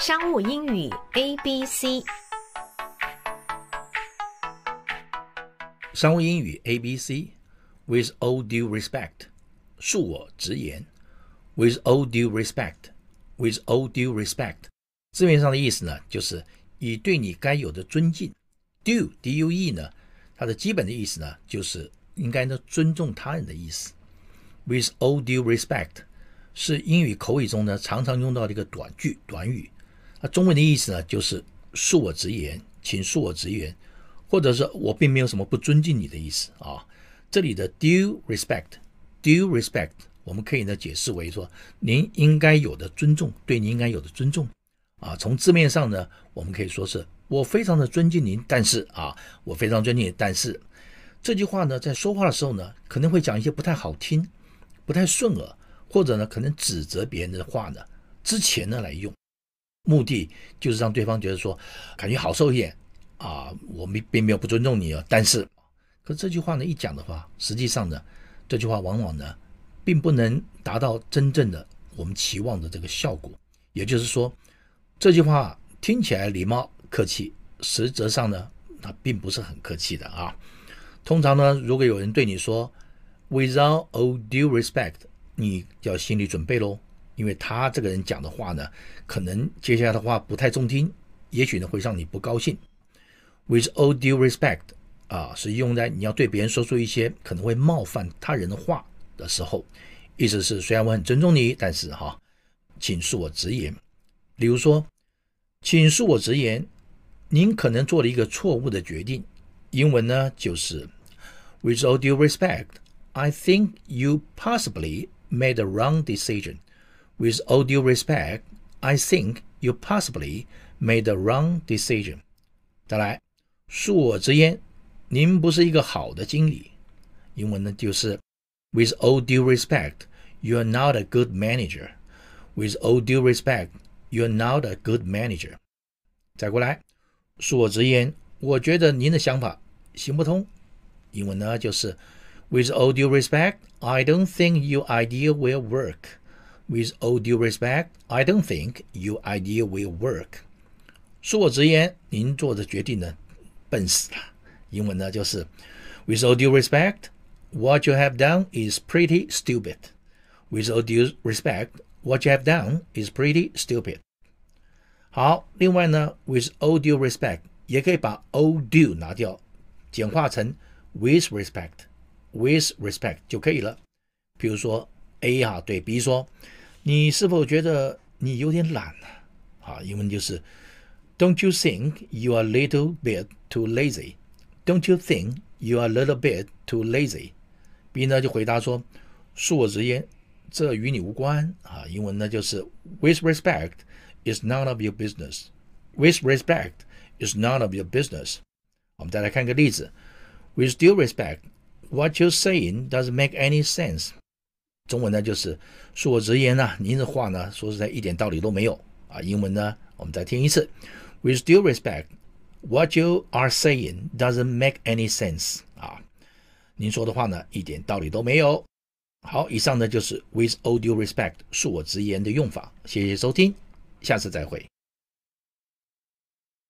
商务英语 A B C，商务英语 A B C，With all due respect，恕我直言，With all due respect，With all due respect，字面上的意思呢，就是以对你该有的尊敬。Due D U E 呢，它的基本的意思呢，就是应该呢尊重他人的意思。With all due respect，是英语口语中呢常常用到的一个短句短语。那中文的意思呢，就是恕我直言，请恕我直言，或者说我并没有什么不尊敬你的意思啊。这里的 due respect，due respect，我们可以呢解释为说您应该有的尊重，对您应该有的尊重啊。从字面上呢，我们可以说是我非常的尊敬您，但是啊，我非常尊敬，但是这句话呢，在说话的时候呢，可能会讲一些不太好听、不太顺耳，或者呢，可能指责别人的话呢，之前呢来用。目的就是让对方觉得说，感觉好受一点啊，我们并没有不尊重你啊，但是，可这句话呢一讲的话，实际上呢，这句话往往呢，并不能达到真正的我们期望的这个效果。也就是说，这句话听起来礼貌客气，实则上呢，它并不是很客气的啊。通常呢，如果有人对你说 “without all due respect”，你要心理准备喽。因为他这个人讲的话呢，可能接下来的话不太中听，也许呢会让你不高兴。With all due respect，啊，是用在你要对别人说出一些可能会冒犯他人的话的时候，意思是虽然我很尊重你，但是哈，请恕我直言。比如说，请恕我直言，您可能做了一个错误的决定。英文呢就是 With all due respect，I think you possibly made a wrong decision。With all due respect, I think you possibly made the wrong decision. 再来，恕我直言，您不是一个好的经理。英文呢就是 With all due respect, you're not a good manager. With all due respect, you're not a good manager. 再过来，恕我直言，我觉得您的想法行不通。英文呢就是 With all due respect, I don't think your idea will work. With all due respect, I don't think your idea will work. 恕我直言，您做的决定呢，笨死了。英文呢就是 With all due respect, what you have done is pretty stupid. With all due respect, what you have done is pretty stupid. 好，另外呢，With all due respect 也可以把 all due 拿掉，简化成 with respect, with respect 就可以了。比如说 A 啊对 B 说。 你是否觉得你有点懒呢？啊，英文就是 Don't you think you are a little bit too lazy? Don't you think you are a little bit too lazy? B 呢就回答说：恕我直言，这与你无关啊。英文呢就是 With respect, it's none of your business. With respect, it's none of your business. 我们再来看个例子：With due respect, what you're saying doesn't make any sense. 中文呢就是恕我直言呢，您的话呢说实在一点道理都没有啊。英文呢，我们再听一次，With due respect, what you are saying doesn't make any sense 啊。您说的话呢一点道理都没有。好，以上呢就是 With all due respect，恕我直言的用法。谢谢收听，下次再会。